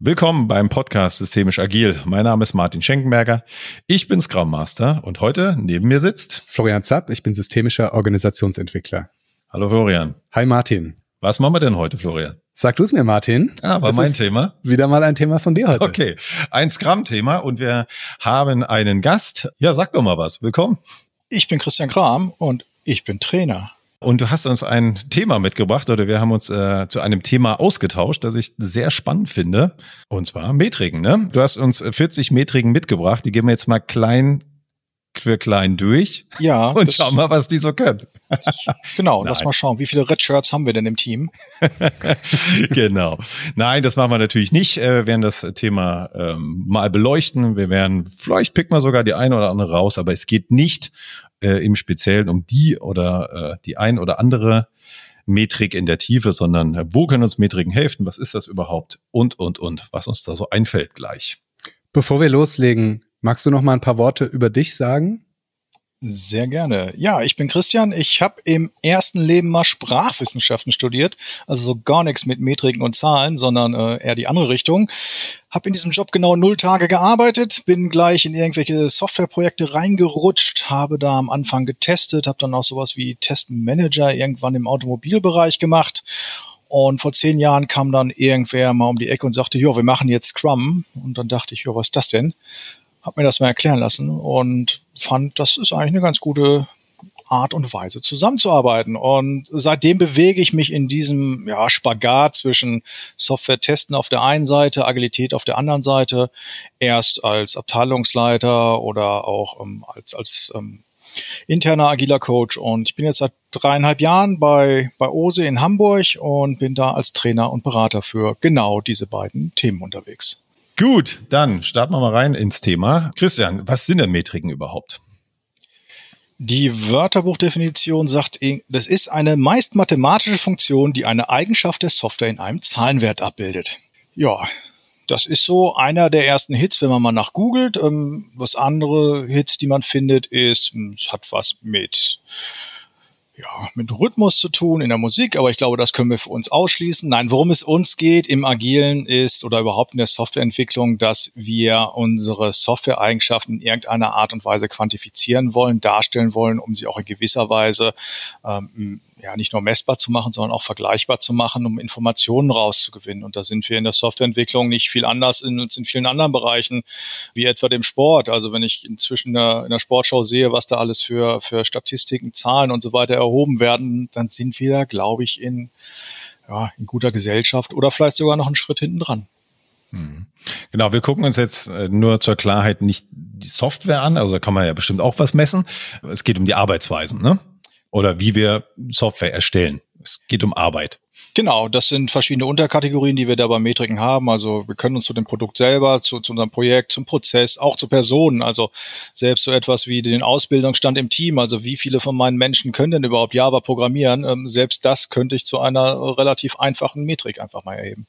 Willkommen beim Podcast Systemisch Agil. Mein Name ist Martin Schenkenberger. Ich bin Scrum Master und heute neben mir sitzt Florian Zapp. Ich bin systemischer Organisationsentwickler. Hallo Florian. Hi Martin. Was machen wir denn heute, Florian? Sag du es mir, Martin. Ah, war das mein Thema. Wieder mal ein Thema von dir heute. Okay, ein Scrum-Thema und wir haben einen Gast. Ja, sag doch mal was. Willkommen. Ich bin Christian Kram und ich bin Trainer. Und du hast uns ein Thema mitgebracht oder wir haben uns äh, zu einem Thema ausgetauscht, das ich sehr spannend finde. Und zwar Metriken. Ne? Du hast uns 40 Metriken mitgebracht. Die gehen wir jetzt mal klein für klein durch. Ja. Und schauen mal, was die so können. Genau, lass mal schauen, wie viele Red Shirts haben wir denn im Team? genau. Nein, das machen wir natürlich nicht. Äh, wir werden das Thema ähm, mal beleuchten. Wir werden, vielleicht picken wir sogar die eine oder andere raus, aber es geht nicht äh, im Speziellen um die oder äh, die ein oder andere Metrik in der Tiefe, sondern äh, wo können uns Metriken helfen? Was ist das überhaupt? Und, und, und, was uns da so einfällt gleich. Bevor wir loslegen, magst du noch mal ein paar Worte über dich sagen? Sehr gerne. Ja, ich bin Christian. Ich habe im ersten Leben mal Sprachwissenschaften studiert, also so gar nichts mit Metriken und Zahlen, sondern äh, eher die andere Richtung. Habe in diesem Job genau null Tage gearbeitet, bin gleich in irgendwelche Softwareprojekte reingerutscht, habe da am Anfang getestet, habe dann auch sowas wie Testmanager irgendwann im Automobilbereich gemacht und vor zehn Jahren kam dann irgendwer mal um die Ecke und sagte, ja, wir machen jetzt Scrum. Und dann dachte ich, ja, was ist das denn? Hab mir das mal erklären lassen und fand, das ist eigentlich eine ganz gute Art und Weise zusammenzuarbeiten. Und seitdem bewege ich mich in diesem ja, Spagat zwischen Software-Testen auf der einen Seite, Agilität auf der anderen Seite, erst als Abteilungsleiter oder auch ähm, als, als ähm, interner agiler Coach. Und ich bin jetzt seit dreieinhalb Jahren bei, bei OSE in Hamburg und bin da als Trainer und Berater für genau diese beiden Themen unterwegs. Gut, dann starten wir mal rein ins Thema. Christian, was sind denn Metriken überhaupt? Die Wörterbuchdefinition sagt, das ist eine meist mathematische Funktion, die eine Eigenschaft der Software in einem Zahlenwert abbildet. Ja, das ist so einer der ersten Hits, wenn man mal nach googelt. Ähm, was andere Hits, die man findet, ist, es hat was mit ja, mit Rhythmus zu tun in der Musik, aber ich glaube, das können wir für uns ausschließen. Nein, worum es uns geht im Agilen ist oder überhaupt in der Softwareentwicklung, dass wir unsere Software-Eigenschaften in irgendeiner Art und Weise quantifizieren wollen, darstellen wollen, um sie auch in gewisser Weise ähm, ja nicht nur messbar zu machen, sondern auch vergleichbar zu machen, um Informationen rauszugewinnen. Und da sind wir in der Softwareentwicklung nicht viel anders in, in vielen anderen Bereichen, wie etwa dem Sport. Also wenn ich inzwischen in der, in der Sportschau sehe, was da alles für, für Statistiken, Zahlen und so weiter erhoben werden, dann sind wir, glaube ich, in, ja, in guter Gesellschaft oder vielleicht sogar noch einen Schritt hinten dran. Mhm. Genau, wir gucken uns jetzt äh, nur zur Klarheit nicht die Software an, also da kann man ja bestimmt auch was messen. Es geht um die Arbeitsweisen, ne? Oder wie wir Software erstellen. Es geht um Arbeit. Genau, das sind verschiedene Unterkategorien, die wir da bei Metriken haben. Also wir können uns zu dem Produkt selber, zu, zu unserem Projekt, zum Prozess, auch zu Personen, also selbst so etwas wie den Ausbildungsstand im Team, also wie viele von meinen Menschen können denn überhaupt Java programmieren, ähm, selbst das könnte ich zu einer relativ einfachen Metrik einfach mal erheben.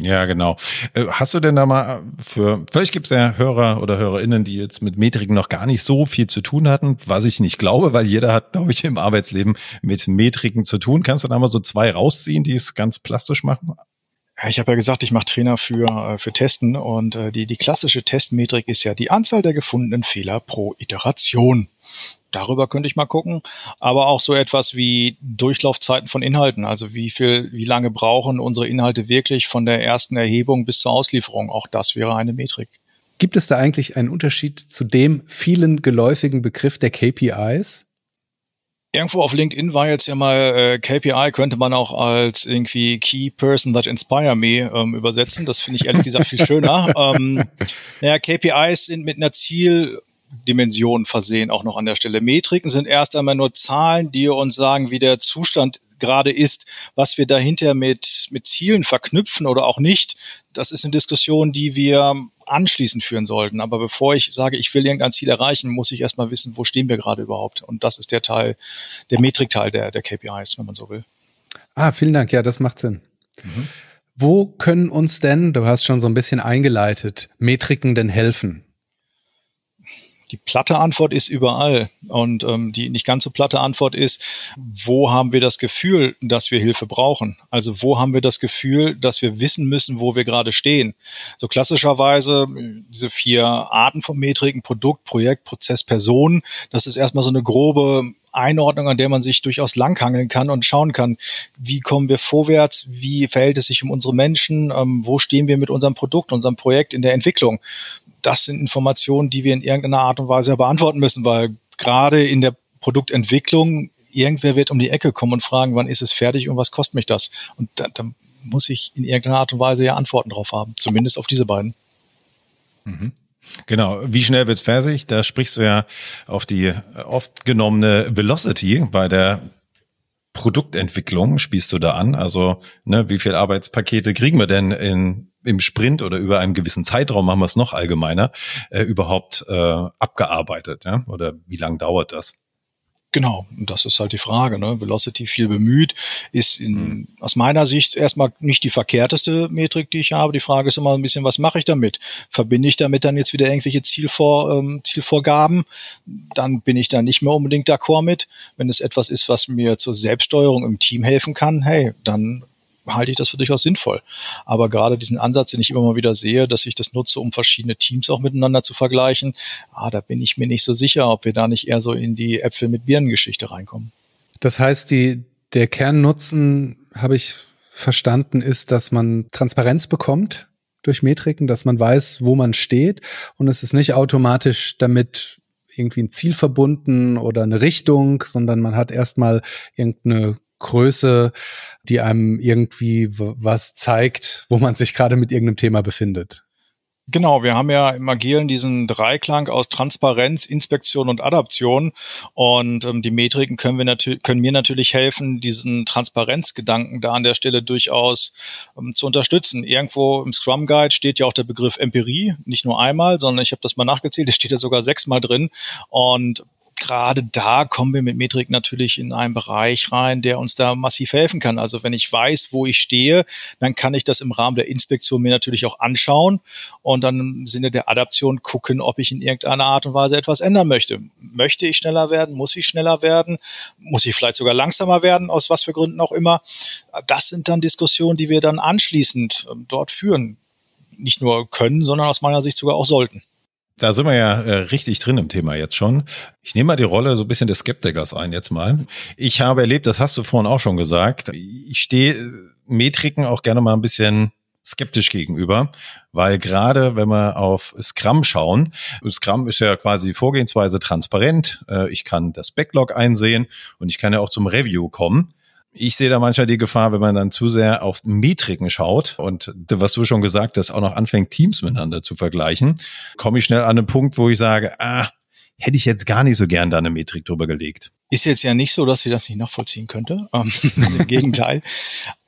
Ja, genau. Äh, hast du denn da mal für, vielleicht gibt es ja Hörer oder HörerInnen, die jetzt mit Metriken noch gar nicht so viel zu tun hatten, was ich nicht glaube, weil jeder hat, glaube ich, im Arbeitsleben mit Metriken zu tun. Kannst du da mal so zwei rausziehen, die es ganz plastisch machen? Ich habe ja gesagt, ich mache Trainer für, äh, für Testen und äh, die, die klassische Testmetrik ist ja die Anzahl der gefundenen Fehler pro Iteration. Darüber könnte ich mal gucken. Aber auch so etwas wie Durchlaufzeiten von Inhalten. Also wie viel, wie lange brauchen unsere Inhalte wirklich von der ersten Erhebung bis zur Auslieferung? Auch das wäre eine Metrik. Gibt es da eigentlich einen Unterschied zu dem vielen geläufigen Begriff der KPIs? Irgendwo auf LinkedIn war jetzt ja mal äh, KPI, könnte man auch als irgendwie Key Person That Inspire Me ähm, übersetzen. Das finde ich ehrlich gesagt viel schöner. ähm, naja, KPIs sind mit einer Ziel- Dimensionen versehen, auch noch an der Stelle. Metriken sind erst einmal nur Zahlen, die uns sagen, wie der Zustand gerade ist, was wir dahinter mit, mit Zielen verknüpfen oder auch nicht. Das ist eine Diskussion, die wir anschließend führen sollten. Aber bevor ich sage, ich will irgendein Ziel erreichen, muss ich erstmal wissen, wo stehen wir gerade überhaupt. Und das ist der Teil, der Metrikteil der, der KPIs, wenn man so will. Ah, vielen Dank. Ja, das macht Sinn. Mhm. Wo können uns denn, du hast schon so ein bisschen eingeleitet, Metriken denn helfen? Die platte Antwort ist überall. Und ähm, die nicht ganz so platte Antwort ist, wo haben wir das Gefühl, dass wir Hilfe brauchen? Also wo haben wir das Gefühl, dass wir wissen müssen, wo wir gerade stehen? So klassischerweise diese vier Arten von Metriken, Produkt, Projekt, Prozess, Person, das ist erstmal so eine grobe Einordnung, an der man sich durchaus langhangeln kann und schauen kann, wie kommen wir vorwärts, wie verhält es sich um unsere Menschen, ähm, wo stehen wir mit unserem Produkt, unserem Projekt in der Entwicklung. Das sind Informationen, die wir in irgendeiner Art und Weise beantworten müssen, weil gerade in der Produktentwicklung irgendwer wird um die Ecke kommen und fragen, wann ist es fertig und was kostet mich das? Und da, da muss ich in irgendeiner Art und Weise ja Antworten drauf haben, zumindest auf diese beiden. Mhm. Genau, wie schnell wird's fertig? Da sprichst du ja auf die oft genommene Velocity bei der Produktentwicklung spielst du da an. Also, ne, wie viel Arbeitspakete kriegen wir denn in, im Sprint oder über einen gewissen Zeitraum, machen wir es noch allgemeiner, äh, überhaupt äh, abgearbeitet? Ja? Oder wie lang dauert das? Genau, das ist halt die Frage. Ne? Velocity viel bemüht ist in, mhm. aus meiner Sicht erstmal nicht die verkehrteste Metrik, die ich habe. Die Frage ist immer ein bisschen, was mache ich damit? Verbinde ich damit dann jetzt wieder irgendwelche Zielvor, ähm, Zielvorgaben? Dann bin ich da nicht mehr unbedingt d'accord mit. Wenn es etwas ist, was mir zur Selbststeuerung im Team helfen kann, hey, dann halte ich das für durchaus sinnvoll. Aber gerade diesen Ansatz, den ich immer mal wieder sehe, dass ich das nutze, um verschiedene Teams auch miteinander zu vergleichen, ah, da bin ich mir nicht so sicher, ob wir da nicht eher so in die Äpfel mit Birnen-Geschichte reinkommen. Das heißt, die, der Kernnutzen, habe ich verstanden, ist, dass man Transparenz bekommt durch Metriken, dass man weiß, wo man steht und es ist nicht automatisch damit irgendwie ein Ziel verbunden oder eine Richtung, sondern man hat erstmal irgendeine Größe, die einem irgendwie was zeigt, wo man sich gerade mit irgendeinem Thema befindet. Genau, wir haben ja im Agilen diesen Dreiklang aus Transparenz, Inspektion und Adaption. Und ähm, die Metriken können, wir natürlich, können mir natürlich helfen, diesen Transparenzgedanken da an der Stelle durchaus ähm, zu unterstützen. Irgendwo im Scrum Guide steht ja auch der Begriff Empirie, nicht nur einmal, sondern ich habe das mal nachgezählt, es steht ja sogar sechsmal drin. Und gerade da kommen wir mit Metrik natürlich in einen Bereich rein, der uns da massiv helfen kann. Also wenn ich weiß, wo ich stehe, dann kann ich das im Rahmen der Inspektion mir natürlich auch anschauen und dann im Sinne der Adaption gucken, ob ich in irgendeiner Art und Weise etwas ändern möchte. Möchte ich schneller werden? Muss ich schneller werden? Muss ich vielleicht sogar langsamer werden? Aus was für Gründen auch immer? Das sind dann Diskussionen, die wir dann anschließend ähm, dort führen. Nicht nur können, sondern aus meiner Sicht sogar auch sollten. Da sind wir ja äh, richtig drin im Thema jetzt schon. Ich nehme mal die Rolle so ein bisschen des Skeptikers ein jetzt mal. Ich habe erlebt, das hast du vorhin auch schon gesagt, ich stehe äh, Metriken auch gerne mal ein bisschen skeptisch gegenüber, weil gerade wenn wir auf Scrum schauen, Scrum ist ja quasi die Vorgehensweise transparent. Äh, ich kann das Backlog einsehen und ich kann ja auch zum Review kommen ich sehe da manchmal die Gefahr, wenn man dann zu sehr auf Metriken schaut und was du schon gesagt hast, auch noch anfängt, Teams miteinander zu vergleichen, komme ich schnell an einen Punkt, wo ich sage, ah, hätte ich jetzt gar nicht so gern da eine Metrik drüber gelegt. Ist jetzt ja nicht so, dass sie das nicht nachvollziehen könnte. Ähm, Im Gegenteil.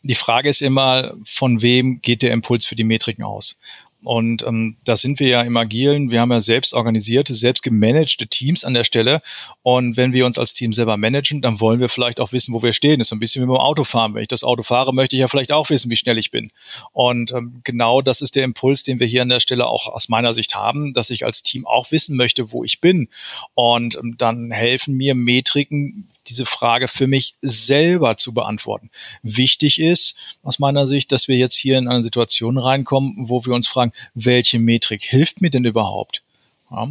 Die Frage ist immer, von wem geht der Impuls für die Metriken aus? Und ähm, da sind wir ja im Agilen. Wir haben ja selbst organisierte, selbst gemanagte Teams an der Stelle. Und wenn wir uns als Team selber managen, dann wollen wir vielleicht auch wissen, wo wir stehen. Das ist so ein bisschen wie beim Autofahren. Wenn ich das Auto fahre, möchte ich ja vielleicht auch wissen, wie schnell ich bin. Und ähm, genau das ist der Impuls, den wir hier an der Stelle auch aus meiner Sicht haben, dass ich als Team auch wissen möchte, wo ich bin. Und ähm, dann helfen mir Metriken, diese Frage für mich selber zu beantworten. Wichtig ist aus meiner Sicht, dass wir jetzt hier in eine Situation reinkommen, wo wir uns fragen, welche Metrik hilft mir denn überhaupt? Ja,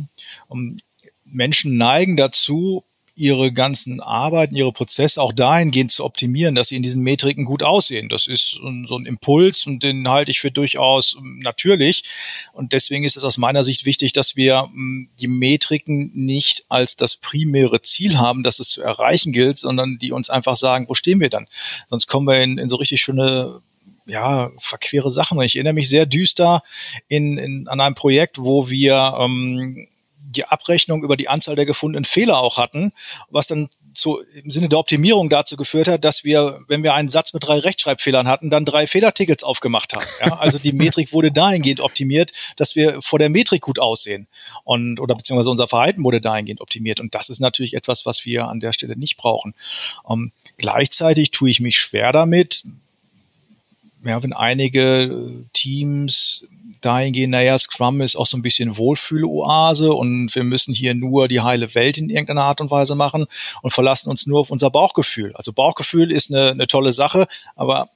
Menschen neigen dazu, ihre ganzen Arbeiten, ihre Prozesse auch dahingehend zu optimieren, dass sie in diesen Metriken gut aussehen. Das ist so ein Impuls und den halte ich für durchaus ähm, natürlich. Und deswegen ist es aus meiner Sicht wichtig, dass wir ähm, die Metriken nicht als das primäre Ziel haben, das es zu erreichen gilt, sondern die uns einfach sagen, wo stehen wir dann? Sonst kommen wir in, in so richtig schöne ja, verquere Sachen. Ich erinnere mich sehr düster in, in, an einem Projekt, wo wir ähm, die Abrechnung über die Anzahl der gefundenen Fehler auch hatten, was dann zu, im Sinne der Optimierung dazu geführt hat, dass wir, wenn wir einen Satz mit drei Rechtschreibfehlern hatten, dann drei Fehlertickets aufgemacht haben. Ja? Also die Metrik wurde dahingehend optimiert, dass wir vor der Metrik gut aussehen und oder beziehungsweise unser Verhalten wurde dahingehend optimiert. Und das ist natürlich etwas, was wir an der Stelle nicht brauchen. Ähm, gleichzeitig tue ich mich schwer damit, ja, wenn einige Teams dahingehend, naja, Scrum ist auch so ein bisschen Wohlfühle-Oase und wir müssen hier nur die heile Welt in irgendeiner Art und Weise machen und verlassen uns nur auf unser Bauchgefühl. Also Bauchgefühl ist eine, eine tolle Sache, aber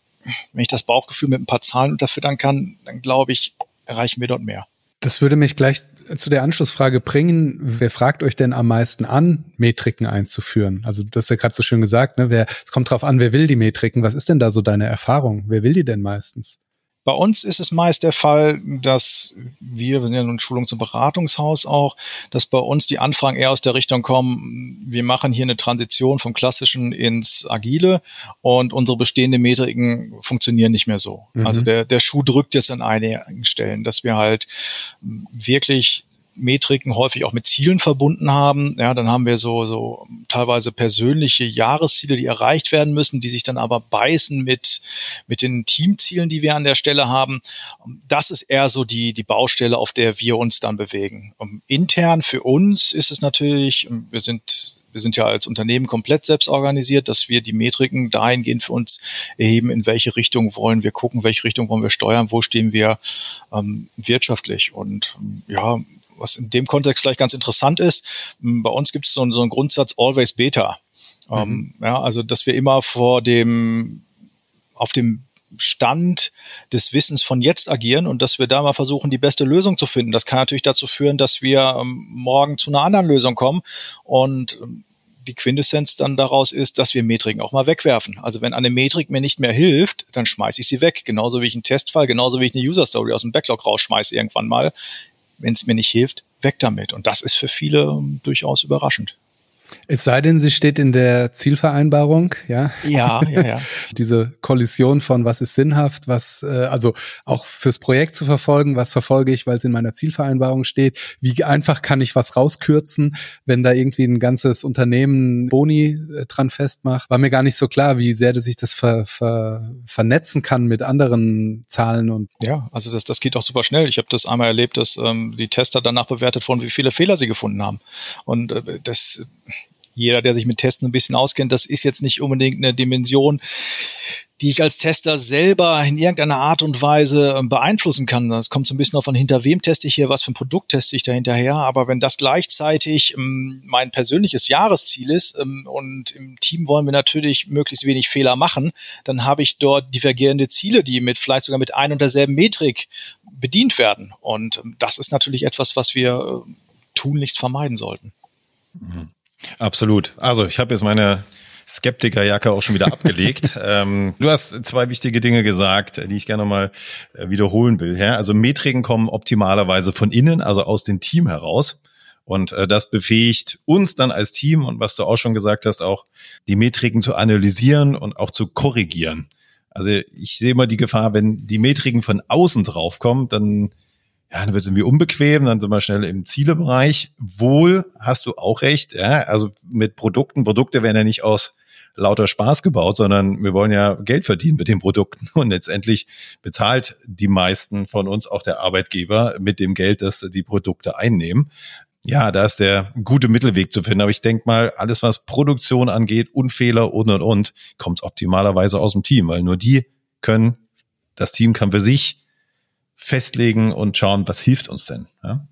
wenn ich das Bauchgefühl mit ein paar Zahlen unterfüttern kann, dann glaube ich, erreichen wir dort mehr. Das würde mich gleich zu der Anschlussfrage bringen. Wer fragt euch denn am meisten an, Metriken einzuführen? Also das ist ja gerade so schön gesagt, ne? Wer, es kommt drauf an, wer will die Metriken? Was ist denn da so deine Erfahrung? Wer will die denn meistens? Bei uns ist es meist der Fall, dass wir, wir sind ja ein Schulungs- und Beratungshaus auch, dass bei uns die Anfragen eher aus der Richtung kommen, wir machen hier eine Transition vom Klassischen ins Agile und unsere bestehenden Metriken funktionieren nicht mehr so. Mhm. Also der, der Schuh drückt jetzt an einigen Stellen, dass wir halt wirklich Metriken häufig auch mit Zielen verbunden haben. Ja, dann haben wir so, so teilweise persönliche Jahresziele, die erreicht werden müssen, die sich dann aber beißen mit, mit den Teamzielen, die wir an der Stelle haben. Das ist eher so die, die Baustelle, auf der wir uns dann bewegen. Intern für uns ist es natürlich, wir sind wir sind ja als Unternehmen komplett selbst organisiert, dass wir die Metriken dahingehend für uns erheben, in welche Richtung wollen wir gucken, welche Richtung wollen wir steuern, wo stehen wir ähm, wirtschaftlich. Und ja, was in dem Kontext vielleicht ganz interessant ist, bei uns gibt es so, so einen Grundsatz Always Beta. Mhm. Ähm, ja, also dass wir immer vor dem auf dem Stand des Wissens von jetzt agieren und dass wir da mal versuchen, die beste Lösung zu finden. Das kann natürlich dazu führen, dass wir ähm, morgen zu einer anderen Lösung kommen und ähm, die Quintessenz dann daraus ist, dass wir Metriken auch mal wegwerfen. Also wenn eine Metrik mir nicht mehr hilft, dann schmeiße ich sie weg. Genauso wie ich einen Testfall, genauso wie ich eine User Story aus dem Backlog rausschmeiße irgendwann mal wenn es mir nicht hilft, weg damit. Und das ist für viele ähm, durchaus überraschend. Es sei denn, sie steht in der Zielvereinbarung, ja. Ja, ja, ja. Diese Kollision von was ist sinnhaft, was, äh, also auch fürs Projekt zu verfolgen, was verfolge ich, weil es in meiner Zielvereinbarung steht. Wie einfach kann ich was rauskürzen, wenn da irgendwie ein ganzes Unternehmen Boni äh, dran festmacht? War mir gar nicht so klar, wie sehr sich das ver, ver, vernetzen kann mit anderen Zahlen und. Ja, also das, das geht auch super schnell. Ich habe das einmal erlebt, dass ähm, die Tester danach bewertet wurden, wie viele Fehler sie gefunden haben. Und äh, das jeder, der sich mit Testen ein bisschen auskennt, das ist jetzt nicht unbedingt eine Dimension, die ich als Tester selber in irgendeiner Art und Weise ähm, beeinflussen kann. Das kommt so ein bisschen auf an, hinter wem teste ich hier, was für ein Produkt teste ich da hinterher. Aber wenn das gleichzeitig ähm, mein persönliches Jahresziel ist ähm, und im Team wollen wir natürlich möglichst wenig Fehler machen, dann habe ich dort divergierende Ziele, die mit vielleicht sogar mit ein und derselben Metrik bedient werden. Und das ist natürlich etwas, was wir äh, tunlichst vermeiden sollten. Absolut. Also ich habe jetzt meine Skeptikerjacke auch schon wieder abgelegt. ähm, du hast zwei wichtige Dinge gesagt, die ich gerne mal äh, wiederholen will. Ja? Also Metriken kommen optimalerweise von innen, also aus dem Team heraus. Und äh, das befähigt uns dann als Team und was du auch schon gesagt hast, auch die Metriken zu analysieren und auch zu korrigieren. Also ich sehe immer die Gefahr, wenn die Metriken von außen draufkommen, dann ja, dann wird es irgendwie unbequem, dann sind wir schnell im Zielebereich. Wohl hast du auch recht, ja, also mit Produkten, Produkte werden ja nicht aus lauter Spaß gebaut, sondern wir wollen ja Geld verdienen mit den Produkten und letztendlich bezahlt die meisten von uns auch der Arbeitgeber mit dem Geld, das die Produkte einnehmen. Ja, da ist der gute Mittelweg zu finden. Aber ich denke mal, alles, was Produktion angeht, Unfehler und und und, kommt optimalerweise aus dem Team, weil nur die können, das Team kann für sich festlegen und schauen, was hilft uns denn. Ja?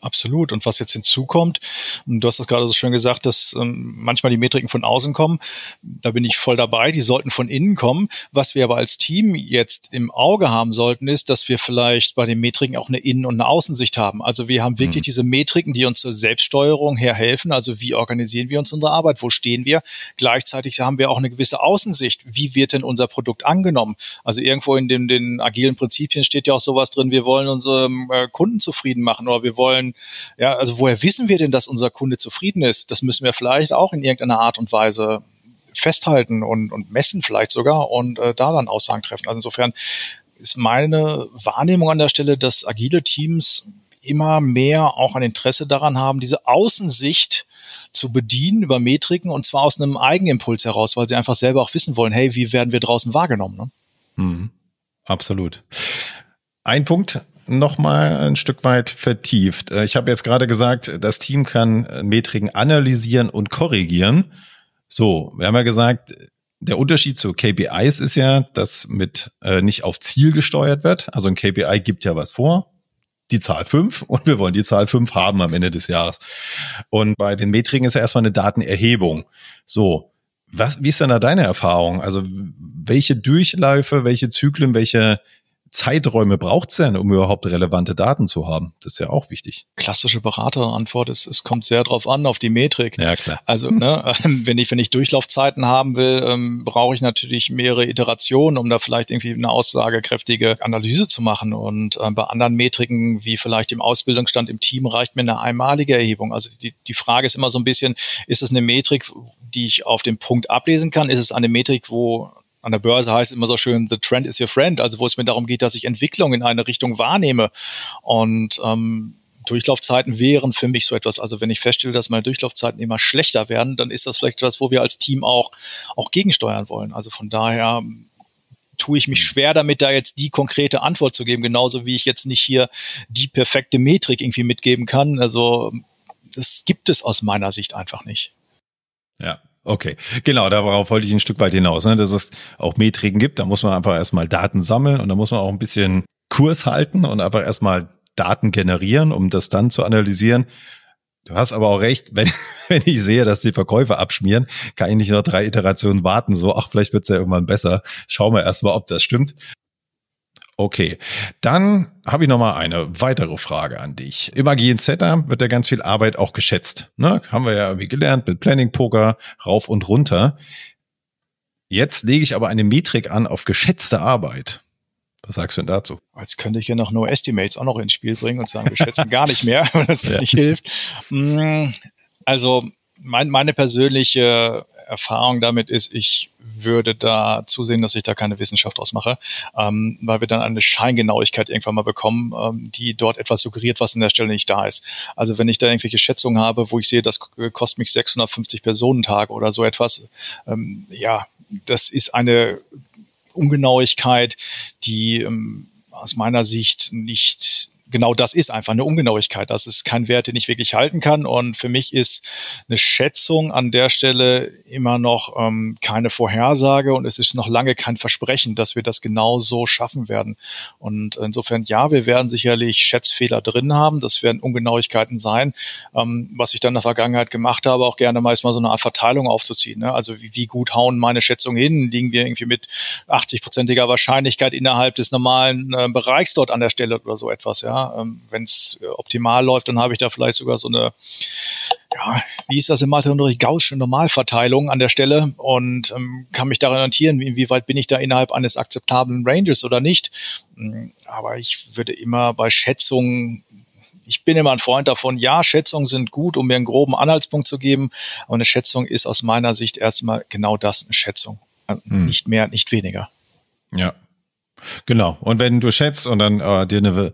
Absolut. Und was jetzt hinzukommt, du hast das gerade so schön gesagt, dass ähm, manchmal die Metriken von außen kommen. Da bin ich voll dabei. Die sollten von innen kommen. Was wir aber als Team jetzt im Auge haben sollten, ist, dass wir vielleicht bei den Metriken auch eine Innen- und eine Außensicht haben. Also wir haben wirklich mhm. diese Metriken, die uns zur Selbststeuerung her helfen. Also wie organisieren wir uns unsere Arbeit? Wo stehen wir? Gleichzeitig haben wir auch eine gewisse Außensicht. Wie wird denn unser Produkt angenommen? Also irgendwo in den, den agilen Prinzipien steht ja auch sowas drin. Wir wollen unsere äh, Kunden zufrieden machen oder wir wollen ja, also woher wissen wir denn, dass unser Kunde zufrieden ist? Das müssen wir vielleicht auch in irgendeiner Art und Weise festhalten und, und messen vielleicht sogar und äh, da dann Aussagen treffen. Also insofern ist meine Wahrnehmung an der Stelle, dass agile Teams immer mehr auch ein Interesse daran haben, diese Außensicht zu bedienen über Metriken und zwar aus einem Eigenimpuls heraus, weil sie einfach selber auch wissen wollen, hey, wie werden wir draußen wahrgenommen? Ne? Mhm. Absolut. Ein Punkt, noch mal ein Stück weit vertieft. Äh, ich habe jetzt gerade gesagt, das Team kann äh, Metriken analysieren und korrigieren. So, wir haben ja gesagt, der Unterschied zu KPIs ist ja, dass mit äh, nicht auf Ziel gesteuert wird. Also ein KPI gibt ja was vor. die Zahl fünf und wir wollen die Zahl fünf haben am Ende des Jahres. Und bei den Metriken ist ja erstmal eine Datenerhebung. So. Was, wie ist denn da deine Erfahrung? Also, welche Durchläufe, welche Zyklen, welche Zeiträume braucht's denn, um überhaupt relevante Daten zu haben? Das ist ja auch wichtig. Klassische Beraterantwort ist, es kommt sehr drauf an, auf die Metrik. Ja, klar. Also, ne, wenn ich, wenn ich Durchlaufzeiten haben will, ähm, brauche ich natürlich mehrere Iterationen, um da vielleicht irgendwie eine aussagekräftige Analyse zu machen. Und ähm, bei anderen Metriken, wie vielleicht im Ausbildungsstand im Team, reicht mir eine einmalige Erhebung. Also die, die Frage ist immer so ein bisschen, ist es eine Metrik, die ich auf dem Punkt ablesen kann? Ist es eine Metrik, wo an der Börse heißt es immer so schön, the trend is your friend, also wo es mir darum geht, dass ich Entwicklung in eine Richtung wahrnehme. Und ähm, Durchlaufzeiten wären für mich so etwas. Also wenn ich feststelle, dass meine Durchlaufzeiten immer schlechter werden, dann ist das vielleicht etwas, wo wir als Team auch, auch gegensteuern wollen. Also von daher tue ich mich schwer damit, da jetzt die konkrete Antwort zu geben, genauso wie ich jetzt nicht hier die perfekte Metrik irgendwie mitgeben kann. Also das gibt es aus meiner Sicht einfach nicht. Ja, Okay, genau, darauf wollte ich ein Stück weit hinaus, ne? dass es auch Metriken gibt. Da muss man einfach erstmal Daten sammeln und da muss man auch ein bisschen Kurs halten und einfach erstmal Daten generieren, um das dann zu analysieren. Du hast aber auch recht, wenn, wenn ich sehe, dass die Verkäufer abschmieren, kann ich nicht noch drei Iterationen warten, so, ach, vielleicht wird's ja irgendwann besser. Schauen wir erstmal, ob das stimmt. Okay, dann habe ich noch mal eine weitere Frage an dich. Im agilen Setup wird ja ganz viel Arbeit auch geschätzt. Ne? Haben wir ja irgendwie gelernt mit Planning Poker rauf und runter. Jetzt lege ich aber eine Metrik an auf geschätzte Arbeit. Was sagst du denn dazu? Jetzt könnte ich ja noch No Estimates auch noch ins Spiel bringen und sagen, wir schätzen gar nicht mehr, wenn das ja. nicht hilft. Mm, also mein, meine persönliche Erfahrung damit ist, ich würde da zusehen, dass ich da keine Wissenschaft draus mache, ähm, weil wir dann eine Scheingenauigkeit irgendwann mal bekommen, ähm, die dort etwas suggeriert, was an der Stelle nicht da ist. Also wenn ich da irgendwelche Schätzungen habe, wo ich sehe, das kostet mich 650 Personentage oder so etwas, ähm, ja, das ist eine Ungenauigkeit, die ähm, aus meiner Sicht nicht genau das ist einfach eine Ungenauigkeit. Das ist kein Wert, den ich wirklich halten kann. Und für mich ist eine Schätzung an der Stelle immer noch ähm, keine Vorhersage und es ist noch lange kein Versprechen, dass wir das genau so schaffen werden. Und insofern, ja, wir werden sicherlich Schätzfehler drin haben. Das werden Ungenauigkeiten sein. Ähm, was ich dann in der Vergangenheit gemacht habe, auch gerne mal so eine Art Verteilung aufzuziehen. Ne? Also wie, wie gut hauen meine Schätzungen hin? Liegen wir irgendwie mit 80-prozentiger Wahrscheinlichkeit innerhalb des normalen äh, Bereichs dort an der Stelle oder so etwas, ja? Ähm, Wenn es äh, optimal läuft, dann habe ich da vielleicht sogar so eine, ja, wie ist das im Matheunterricht, gaussische Normalverteilung an der Stelle und ähm, kann mich daran orientieren, inwieweit bin ich da innerhalb eines akzeptablen Ranges oder nicht. Hm, aber ich würde immer bei Schätzungen ich bin immer ein Freund davon, ja, Schätzungen sind gut, um mir einen groben Anhaltspunkt zu geben, aber eine Schätzung ist aus meiner Sicht erstmal genau das, eine Schätzung. Hm. Nicht mehr, nicht weniger. Ja. Genau. Und wenn du schätzt und dann äh, dir eine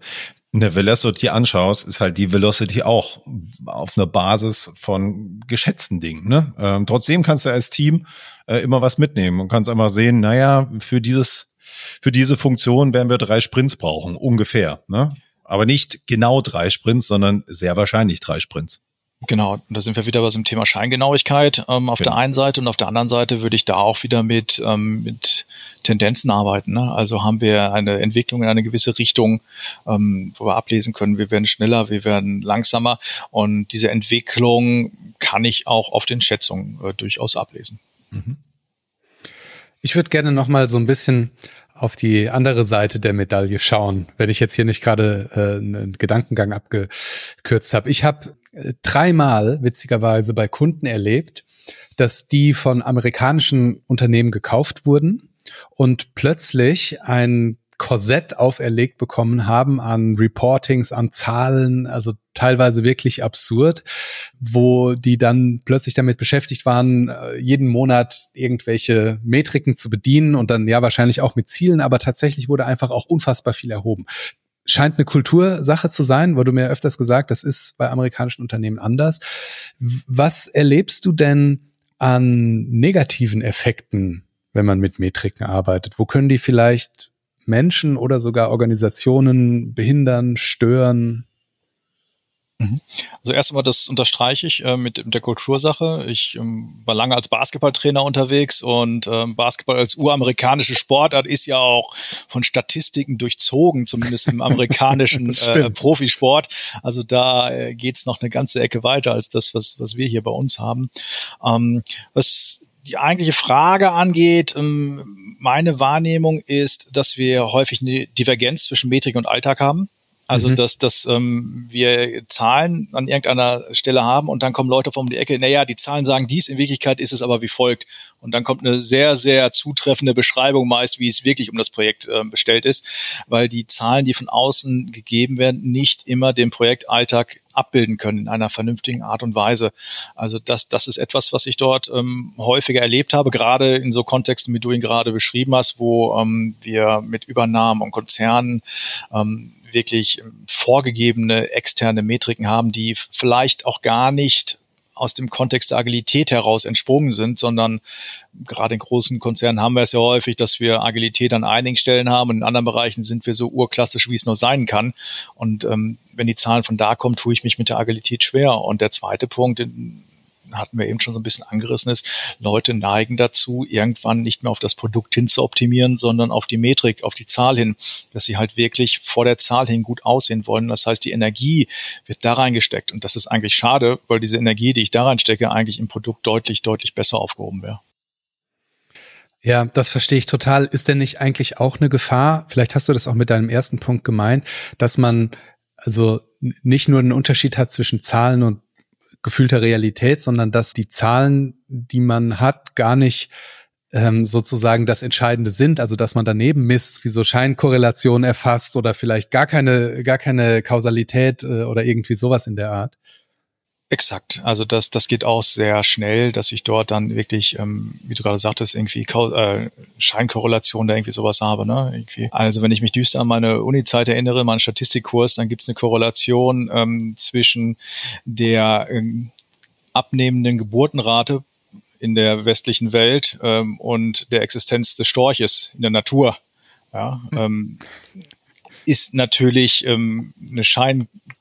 eine Velocity anschaust, ist halt die Velocity auch auf einer Basis von geschätzten Dingen. Ne? Ähm, trotzdem kannst du als Team äh, immer was mitnehmen und kannst einmal sehen, naja, für dieses, für diese Funktion werden wir drei Sprints brauchen, ungefähr. Ne? Aber nicht genau drei Sprints, sondern sehr wahrscheinlich drei Sprints. Genau, da sind wir wieder bei so einem Thema Scheingenauigkeit ähm, auf genau. der einen Seite und auf der anderen Seite würde ich da auch wieder mit, ähm, mit Tendenzen arbeiten. Ne? Also haben wir eine Entwicklung in eine gewisse Richtung, ähm, wo wir ablesen können, wir werden schneller, wir werden langsamer und diese Entwicklung kann ich auch auf den Schätzungen äh, durchaus ablesen. Mhm. Ich würde gerne noch mal so ein bisschen auf die andere Seite der Medaille schauen, wenn ich jetzt hier nicht gerade äh, einen Gedankengang abgekürzt habe. Ich habe äh, dreimal witzigerweise bei Kunden erlebt, dass die von amerikanischen Unternehmen gekauft wurden und plötzlich ein Korsett auferlegt bekommen haben an Reportings, an Zahlen, also teilweise wirklich absurd, wo die dann plötzlich damit beschäftigt waren, äh, jeden Monat irgendwelche Metriken zu bedienen und dann ja wahrscheinlich auch mit Zielen, aber tatsächlich wurde einfach auch unfassbar viel erhoben. Scheint eine Kultursache zu sein, weil du mir öfters gesagt, das ist bei amerikanischen Unternehmen anders. Was erlebst du denn an negativen Effekten, wenn man mit Metriken arbeitet? Wo können die vielleicht Menschen oder sogar Organisationen behindern, stören? Mhm. Also erst einmal, das unterstreiche ich äh, mit, mit, der Kultursache. Ich ähm, war lange als Basketballtrainer unterwegs und ähm, Basketball als uramerikanische Sportart ist ja auch von Statistiken durchzogen, zumindest im amerikanischen äh, Profisport. Also da äh, geht's noch eine ganze Ecke weiter als das, was, was wir hier bei uns haben. Ähm, was die eigentliche Frage angeht, ähm, meine Wahrnehmung ist, dass wir häufig eine Divergenz zwischen Metrik und Alltag haben. Also, mhm. dass, dass ähm, wir Zahlen an irgendeiner Stelle haben und dann kommen Leute von die Ecke, naja, die Zahlen sagen dies, in Wirklichkeit ist es aber wie folgt. Und dann kommt eine sehr, sehr zutreffende Beschreibung meist, wie es wirklich um das Projekt äh, bestellt ist, weil die Zahlen, die von außen gegeben werden, nicht immer den Projektalltag abbilden können in einer vernünftigen Art und Weise. Also das, das ist etwas, was ich dort ähm, häufiger erlebt habe, gerade in so Kontexten, wie du ihn gerade beschrieben hast, wo ähm, wir mit Übernahmen und Konzernen ähm, wirklich vorgegebene externe Metriken haben, die vielleicht auch gar nicht aus dem Kontext der Agilität heraus entsprungen sind, sondern gerade in großen Konzernen haben wir es ja häufig, dass wir Agilität an einigen Stellen haben und in anderen Bereichen sind wir so urklassisch, wie es nur sein kann. Und ähm, wenn die Zahlen von da kommen, tue ich mich mit der Agilität schwer. Und der zweite Punkt, hatten wir eben schon so ein bisschen angerissen ist, Leute neigen dazu, irgendwann nicht mehr auf das Produkt hin zu optimieren, sondern auf die Metrik, auf die Zahl hin, dass sie halt wirklich vor der Zahl hin gut aussehen wollen. Das heißt, die Energie wird da reingesteckt und das ist eigentlich schade, weil diese Energie, die ich da reinstecke, eigentlich im Produkt deutlich, deutlich besser aufgehoben wäre. Ja, das verstehe ich total. Ist denn nicht eigentlich auch eine Gefahr? Vielleicht hast du das auch mit deinem ersten Punkt gemeint, dass man also nicht nur einen Unterschied hat zwischen Zahlen und gefühlter Realität, sondern dass die Zahlen, die man hat, gar nicht ähm, sozusagen das Entscheidende sind, also dass man daneben misst, wie so Scheinkorrelationen erfasst oder vielleicht gar keine, gar keine Kausalität äh, oder irgendwie sowas in der Art. Exakt. Also das, das geht auch sehr schnell, dass ich dort dann wirklich, ähm, wie du gerade sagtest, irgendwie äh, Scheinkorrelation da irgendwie sowas habe. Ne? Irgendwie. Also wenn ich mich düster an meine Uni-Zeit erinnere, meinen Statistikkurs, dann gibt es eine Korrelation ähm, zwischen der ähm, abnehmenden Geburtenrate in der westlichen Welt ähm, und der Existenz des Storches in der Natur. Ja, hm. ähm, ist natürlich ähm, eine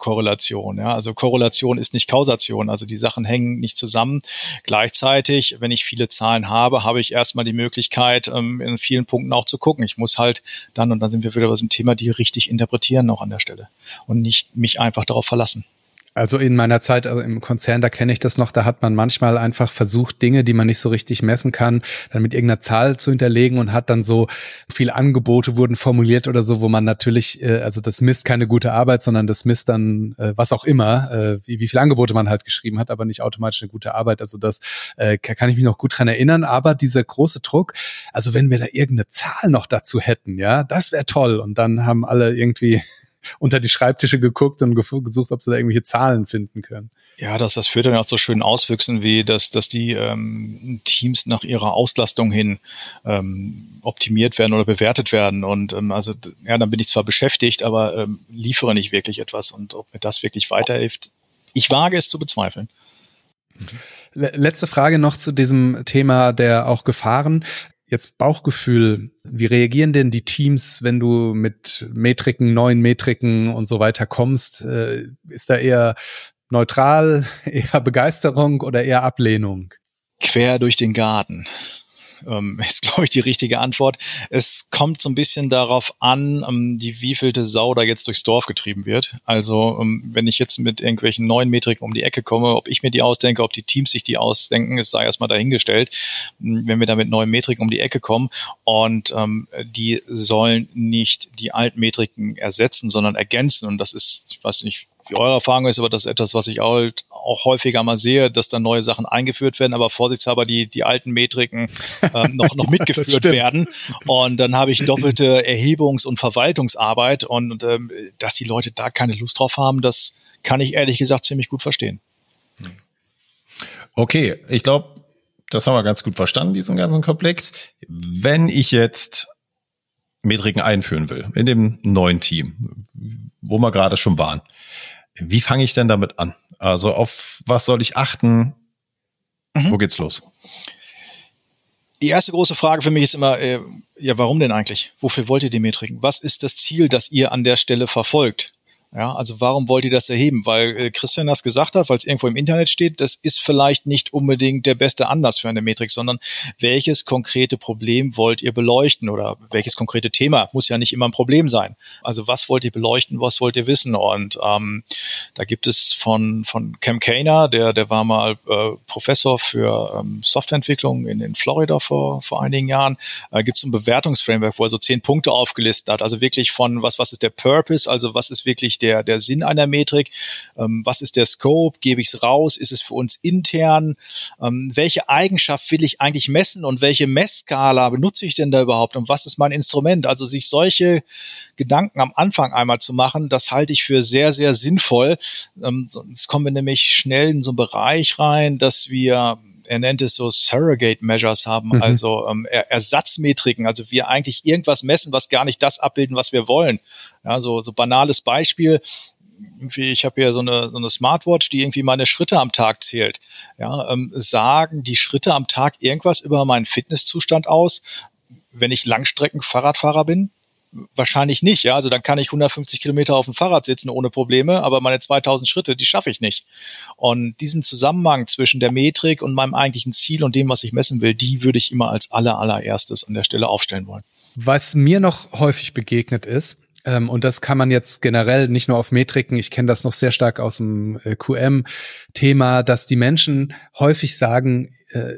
Scheinkorrelation. Ja? Also Korrelation ist nicht Kausation. Also die Sachen hängen nicht zusammen. Gleichzeitig, wenn ich viele Zahlen habe, habe ich erstmal die Möglichkeit, ähm, in vielen Punkten auch zu gucken. Ich muss halt dann, und dann sind wir wieder bei dem Thema, die richtig interpretieren noch an der Stelle und nicht mich einfach darauf verlassen. Also in meiner Zeit also im Konzern, da kenne ich das noch, da hat man manchmal einfach versucht, Dinge, die man nicht so richtig messen kann, dann mit irgendeiner Zahl zu hinterlegen und hat dann so viele Angebote wurden formuliert oder so, wo man natürlich, äh, also das misst keine gute Arbeit, sondern das misst dann äh, was auch immer, äh, wie, wie viele Angebote man halt geschrieben hat, aber nicht automatisch eine gute Arbeit. Also das äh, kann ich mich noch gut dran erinnern. Aber dieser große Druck, also wenn wir da irgendeine Zahl noch dazu hätten, ja, das wäre toll. Und dann haben alle irgendwie unter die Schreibtische geguckt und gesucht, ob sie da irgendwelche Zahlen finden können. Ja, das, das führt dann auch so schön Auswüchsen, wie dass, dass die ähm, Teams nach ihrer Auslastung hin ähm, optimiert werden oder bewertet werden. Und ähm, also ja, dann bin ich zwar beschäftigt, aber ähm, liefere nicht wirklich etwas. Und ob mir das wirklich weiterhilft, ich wage es zu bezweifeln. Letzte Frage noch zu diesem Thema der auch Gefahren. Jetzt Bauchgefühl, wie reagieren denn die Teams, wenn du mit Metriken, neuen Metriken und so weiter kommst? Äh, ist da eher neutral, eher Begeisterung oder eher Ablehnung? Quer durch den Garten ähm, ist, glaube ich, die richtige Antwort. Es kommt so ein bisschen darauf an, ähm, die wievielte Sau da jetzt durchs Dorf getrieben wird. Also ähm, wenn ich jetzt mit irgendwelchen neuen Metriken um die Ecke komme, ob ich mir die ausdenke, ob die Teams sich die ausdenken, es sei erstmal dahingestellt, hm, wenn wir da mit neuen Metriken um die Ecke kommen und ähm, die sollen nicht die alten Metriken ersetzen, sondern ergänzen. Und das ist, ich weiß nicht, wie eure Erfahrung ist, aber das ist etwas, was ich halt auch häufiger mal sehe, dass da neue Sachen eingeführt werden, aber vorsichtshalber die, die alten Metriken ähm, noch, noch mitgeführt werden. Und dann habe ich doppelte Erhebungs- und Verwaltungsarbeit und, und ähm, dass die Leute da keine Lust drauf haben, das kann ich ehrlich gesagt ziemlich gut verstehen. Okay, ich glaube, das haben wir ganz gut verstanden, diesen ganzen Komplex. Wenn ich jetzt Metriken einführen will in dem neuen Team, wo wir gerade schon waren, wie fange ich denn damit an? Also auf was soll ich achten? Mhm. Wo geht's los? Die erste große Frage für mich ist immer, äh, ja, warum denn eigentlich? Wofür wollt ihr die Metriken? Was ist das Ziel, das ihr an der Stelle verfolgt? Ja, also warum wollt ihr das erheben? Weil äh, Christian das gesagt hat, weil es irgendwo im Internet steht, das ist vielleicht nicht unbedingt der beste Anlass für eine Metrik, sondern welches konkrete Problem wollt ihr beleuchten oder welches konkrete Thema muss ja nicht immer ein Problem sein. Also was wollt ihr beleuchten, was wollt ihr wissen? Und ähm, da gibt es von von Cam Kainer, der der war mal äh, Professor für ähm, Softwareentwicklung in, in Florida vor vor einigen Jahren, äh, gibt es ein Bewertungsframework, wo er so zehn Punkte aufgelistet hat. Also wirklich von was was ist der Purpose, also was ist wirklich der, der Sinn einer Metrik? Ähm, was ist der Scope? Gebe ich es raus? Ist es für uns intern? Ähm, welche Eigenschaft will ich eigentlich messen und welche Messskala benutze ich denn da überhaupt und was ist mein Instrument? Also sich solche Gedanken am Anfang einmal zu machen, das halte ich für sehr, sehr sinnvoll. Ähm, sonst kommen wir nämlich schnell in so einen Bereich rein, dass wir er nennt es so Surrogate Measures haben, mhm. also ähm, Ersatzmetriken, also wir eigentlich irgendwas messen, was gar nicht das abbilden, was wir wollen. Ja, so, so banales Beispiel. Ich habe hier so eine, so eine Smartwatch, die irgendwie meine Schritte am Tag zählt. Ja, ähm, sagen die Schritte am Tag irgendwas über meinen Fitnesszustand aus, wenn ich Langstrecken-Fahrradfahrer bin? Wahrscheinlich nicht, ja. Also dann kann ich 150 Kilometer auf dem Fahrrad sitzen ohne Probleme, aber meine 2000 Schritte, die schaffe ich nicht. Und diesen Zusammenhang zwischen der Metrik und meinem eigentlichen Ziel und dem, was ich messen will, die würde ich immer als aller, allererstes an der Stelle aufstellen wollen. Was mir noch häufig begegnet ist, ähm, und das kann man jetzt generell nicht nur auf Metriken, ich kenne das noch sehr stark aus dem äh, QM-Thema, dass die Menschen häufig sagen, äh,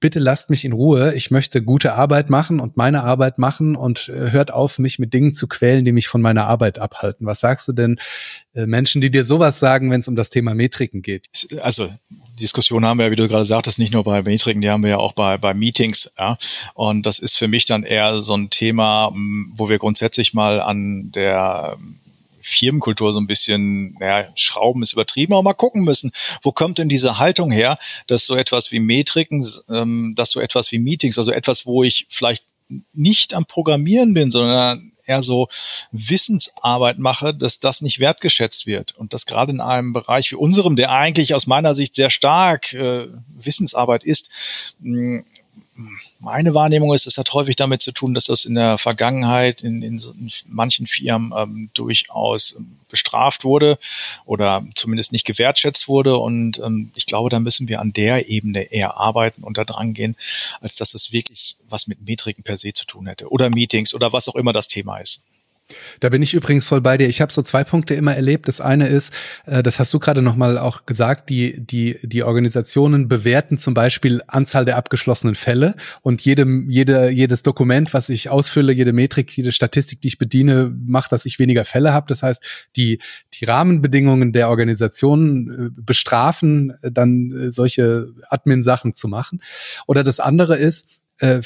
bitte lasst mich in Ruhe, ich möchte gute Arbeit machen und meine Arbeit machen und äh, hört auf, mich mit Dingen zu quälen, die mich von meiner Arbeit abhalten. Was sagst du denn äh, Menschen, die dir sowas sagen, wenn es um das Thema Metriken geht? Also Diskussion haben wir ja, wie du gerade sagtest, nicht nur bei Metriken, die haben wir ja auch bei, bei Meetings. Ja? Und das ist für mich dann eher so ein Thema, wo wir grundsätzlich mal an der Firmenkultur so ein bisschen, naja, Schrauben ist übertrieben, aber mal gucken müssen, wo kommt denn diese Haltung her, dass so etwas wie Metriken, ähm, dass so etwas wie Meetings, also etwas, wo ich vielleicht nicht am Programmieren bin, sondern eher so Wissensarbeit mache, dass das nicht wertgeschätzt wird. Und das gerade in einem Bereich wie unserem, der eigentlich aus meiner Sicht sehr stark äh, Wissensarbeit ist, mh, meine Wahrnehmung ist, es hat häufig damit zu tun, dass das in der Vergangenheit in, in, in manchen Firmen ähm, durchaus ähm, bestraft wurde oder zumindest nicht gewertschätzt wurde. Und ähm, ich glaube, da müssen wir an der Ebene eher arbeiten und da dran gehen, als dass es wirklich was mit Metriken per se zu tun hätte oder Meetings oder was auch immer das Thema ist. Da bin ich übrigens voll bei dir. Ich habe so zwei Punkte immer erlebt. Das eine ist, äh, das hast du gerade noch mal auch gesagt, die die die Organisationen bewerten zum Beispiel Anzahl der abgeschlossenen Fälle und jedem jede jedes Dokument, was ich ausfülle, jede Metrik, jede Statistik, die ich bediene, macht, dass ich weniger Fälle habe. Das heißt, die die Rahmenbedingungen der Organisationen äh, bestrafen, dann äh, solche Admin-Sachen zu machen. Oder das andere ist äh,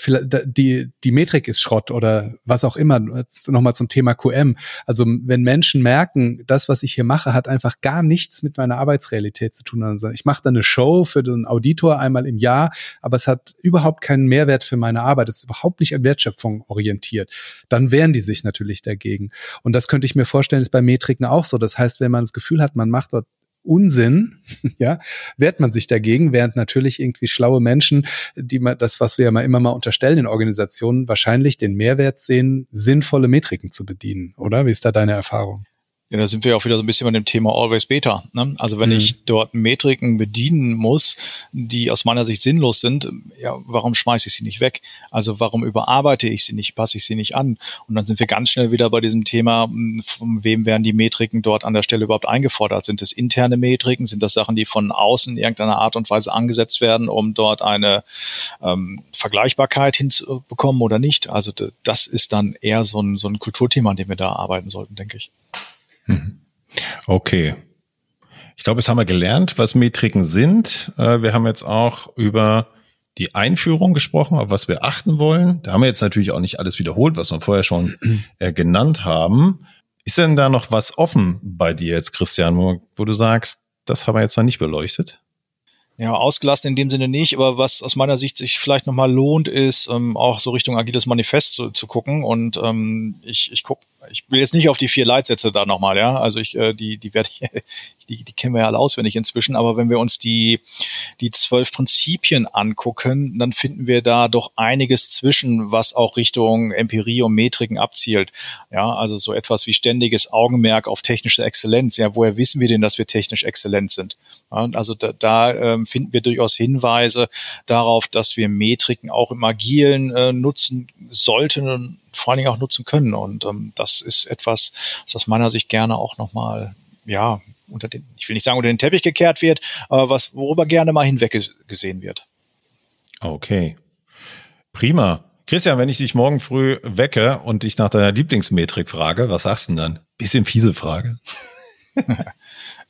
die, die Metrik ist Schrott oder was auch immer. Nochmal zum Thema QM. Also wenn Menschen merken, das, was ich hier mache, hat einfach gar nichts mit meiner Arbeitsrealität zu tun. Also ich mache da eine Show für den Auditor einmal im Jahr, aber es hat überhaupt keinen Mehrwert für meine Arbeit. Es ist überhaupt nicht an Wertschöpfung orientiert. Dann wehren die sich natürlich dagegen. Und das könnte ich mir vorstellen, ist bei Metriken auch so. Das heißt, wenn man das Gefühl hat, man macht dort Unsinn, ja, wehrt man sich dagegen, während natürlich irgendwie schlaue Menschen, die man, das, was wir ja mal immer mal unterstellen in Organisationen, wahrscheinlich den Mehrwert sehen, sinnvolle Metriken zu bedienen, oder? Wie ist da deine Erfahrung? Ja, da sind wir auch wieder so ein bisschen bei dem Thema Always Beta. Ne? Also wenn mhm. ich dort Metriken bedienen muss, die aus meiner Sicht sinnlos sind, ja, warum schmeiße ich sie nicht weg? Also warum überarbeite ich sie nicht, passe ich sie nicht an? Und dann sind wir ganz schnell wieder bei diesem Thema, hm, von wem werden die Metriken dort an der Stelle überhaupt eingefordert? Sind es interne Metriken? Sind das Sachen, die von außen in irgendeiner Art und Weise angesetzt werden, um dort eine ähm, Vergleichbarkeit hinzubekommen oder nicht? Also das ist dann eher so ein, so ein Kulturthema, an dem wir da arbeiten sollten, denke ich. Mhm. Okay. Ich glaube, jetzt haben wir gelernt, was Metriken sind. Äh, wir haben jetzt auch über die Einführung gesprochen, auf was wir achten wollen. Da haben wir jetzt natürlich auch nicht alles wiederholt, was wir vorher schon äh, genannt haben. Ist denn da noch was offen bei dir jetzt, Christian, wo, wo du sagst, das haben wir jetzt noch nicht beleuchtet? Ja, ausgelassen in dem Sinne nicht, aber was aus meiner Sicht sich vielleicht nochmal lohnt, ist ähm, auch so Richtung agiles Manifest zu, zu gucken. Und ähm, ich, ich gucke ich will jetzt nicht auf die vier Leitsätze da nochmal, ja. Also ich, äh, die, die werde ich, die, die kennen wir ja alle auswendig inzwischen, aber wenn wir uns die, die zwölf Prinzipien angucken, dann finden wir da doch einiges zwischen, was auch Richtung Empirie und Metriken abzielt. Ja, also so etwas wie ständiges Augenmerk auf technische Exzellenz. Ja, woher wissen wir denn, dass wir technisch exzellent sind? Ja, also da, da ähm, finden wir durchaus Hinweise darauf, dass wir Metriken auch im Agilen äh, nutzen sollten vor allen Dingen auch nutzen können. Und ähm, das ist etwas, was aus meiner Sicht gerne auch nochmal, ja, unter den, ich will nicht sagen unter den Teppich gekehrt wird, aber was, worüber gerne mal hinweggesehen wird. Okay. Prima. Christian, wenn ich dich morgen früh wecke und dich nach deiner Lieblingsmetrik frage, was sagst du denn dann? Bisschen fiese Frage.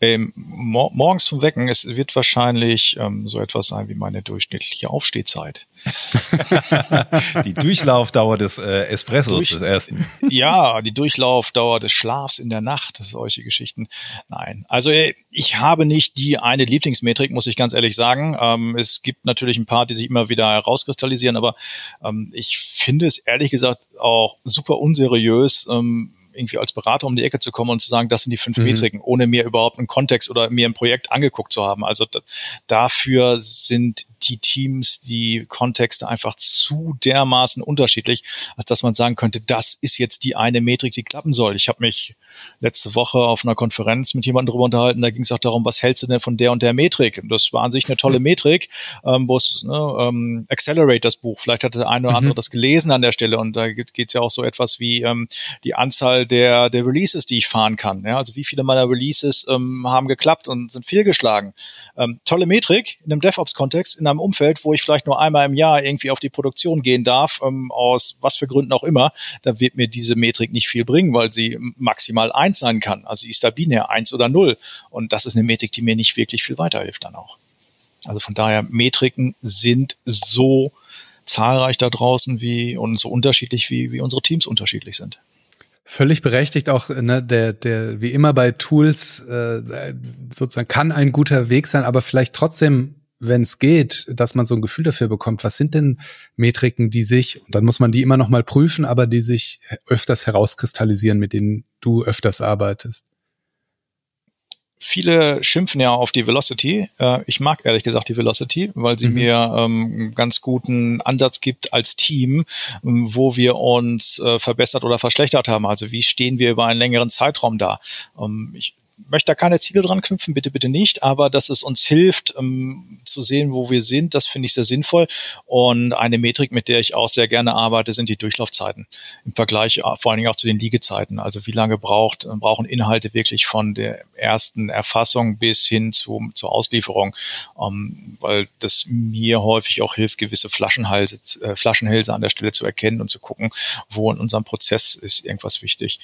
Ähm, mor morgens zum Wecken, es wird wahrscheinlich ähm, so etwas sein wie meine durchschnittliche Aufstehzeit. die Durchlaufdauer des äh, Espressos Durch, des ersten. Ja, die Durchlaufdauer des Schlafs in der Nacht, solche Geschichten. Nein, also äh, ich habe nicht die eine Lieblingsmetrik, muss ich ganz ehrlich sagen. Ähm, es gibt natürlich ein paar, die sich immer wieder herauskristallisieren, aber ähm, ich finde es ehrlich gesagt auch super unseriös. Ähm, irgendwie als Berater um die Ecke zu kommen und zu sagen, das sind die fünf mhm. Metriken, ohne mir überhaupt einen Kontext oder mir ein Projekt angeguckt zu haben. Also dafür sind die Teams, die Kontexte einfach zu dermaßen unterschiedlich, als dass man sagen könnte, das ist jetzt die eine Metrik, die klappen soll. Ich habe mich letzte Woche auf einer Konferenz mit jemandem darüber unterhalten, da ging es auch darum, was hältst du denn von der und der Metrik? Und das war an sich eine tolle Metrik, ähm, wo es ne, ähm, Accelerate das Buch, vielleicht hat der eine oder andere mhm. das gelesen an der Stelle und da geht es ja auch so etwas wie ähm, die Anzahl der, der Releases, die ich fahren kann. Ja? Also wie viele meiner Releases ähm, haben geklappt und sind fehlgeschlagen. Ähm, tolle Metrik in einem DevOps-Kontext, in einem Umfeld, wo ich vielleicht nur einmal im Jahr irgendwie auf die Produktion gehen darf, ähm, aus was für Gründen auch immer, da wird mir diese Metrik nicht viel bringen, weil sie maximal eins sein kann. Also ist da binär eins oder null. Und das ist eine Metrik, die mir nicht wirklich viel weiterhilft dann auch. Also von daher, Metriken sind so zahlreich da draußen wie und so unterschiedlich, wie, wie unsere Teams unterschiedlich sind. Völlig berechtigt auch, ne, der, der, wie immer bei Tools, äh, sozusagen kann ein guter Weg sein, aber vielleicht trotzdem, wenn es geht, dass man so ein Gefühl dafür bekommt, was sind denn Metriken, die sich, und dann muss man die immer noch mal prüfen, aber die sich öfters herauskristallisieren, mit denen du öfters arbeitest. Viele schimpfen ja auf die Velocity. Äh, ich mag ehrlich gesagt die Velocity, weil sie mhm. mir ähm, einen ganz guten Ansatz gibt als Team, ähm, wo wir uns äh, verbessert oder verschlechtert haben. Also wie stehen wir über einen längeren Zeitraum da? Ähm, ich möchte da keine Ziele dran knüpfen, bitte, bitte nicht, aber dass es uns hilft, ähm, zu sehen, wo wir sind, das finde ich sehr sinnvoll. Und eine Metrik, mit der ich auch sehr gerne arbeite, sind die Durchlaufzeiten. Im Vergleich äh, vor allen Dingen auch zu den Liegezeiten. Also wie lange braucht, äh, brauchen Inhalte wirklich von der ersten Erfassung bis hin zu, zur Auslieferung, ähm, weil das mir häufig auch hilft, gewisse Flaschenhalse, äh, Flaschenhälse an der Stelle zu erkennen und zu gucken, wo in unserem Prozess ist irgendwas wichtig.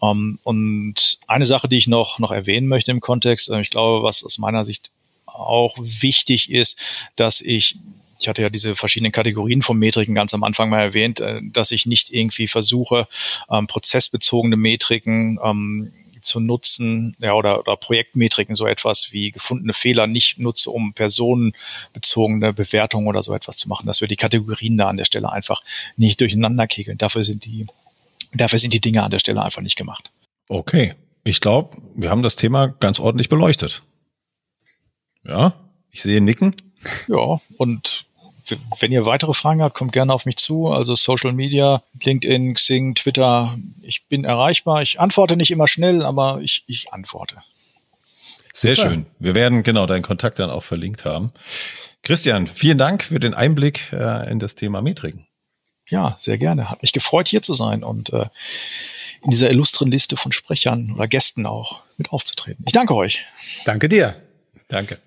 Ähm, und eine Sache, die ich noch, noch erwähnen möchte im Kontext. Äh, ich glaube, was aus meiner Sicht auch wichtig ist, dass ich ich hatte ja diese verschiedenen Kategorien von Metriken ganz am Anfang mal erwähnt, äh, dass ich nicht irgendwie versuche, ähm, prozessbezogene Metriken ähm, zu nutzen, ja, oder, oder Projektmetriken, so etwas wie gefundene Fehler nicht nutze, um personenbezogene Bewertungen oder so etwas zu machen, dass wir die Kategorien da an der Stelle einfach nicht durcheinander kegeln. Dafür sind die, dafür sind die Dinge an der Stelle einfach nicht gemacht. Okay. Ich glaube, wir haben das Thema ganz ordentlich beleuchtet. Ja, ich sehe Nicken. Ja, und wenn ihr weitere Fragen habt, kommt gerne auf mich zu. Also Social Media, LinkedIn, Xing, Twitter. Ich bin erreichbar. Ich antworte nicht immer schnell, aber ich, ich antworte. Sehr schön. Wir werden genau deinen Kontakt dann auch verlinkt haben. Christian, vielen Dank für den Einblick äh, in das Thema Metriken. Ja, sehr gerne. Hat mich gefreut, hier zu sein und äh, in dieser illustren Liste von Sprechern oder Gästen auch mit aufzutreten. Ich danke euch. Danke dir. Danke.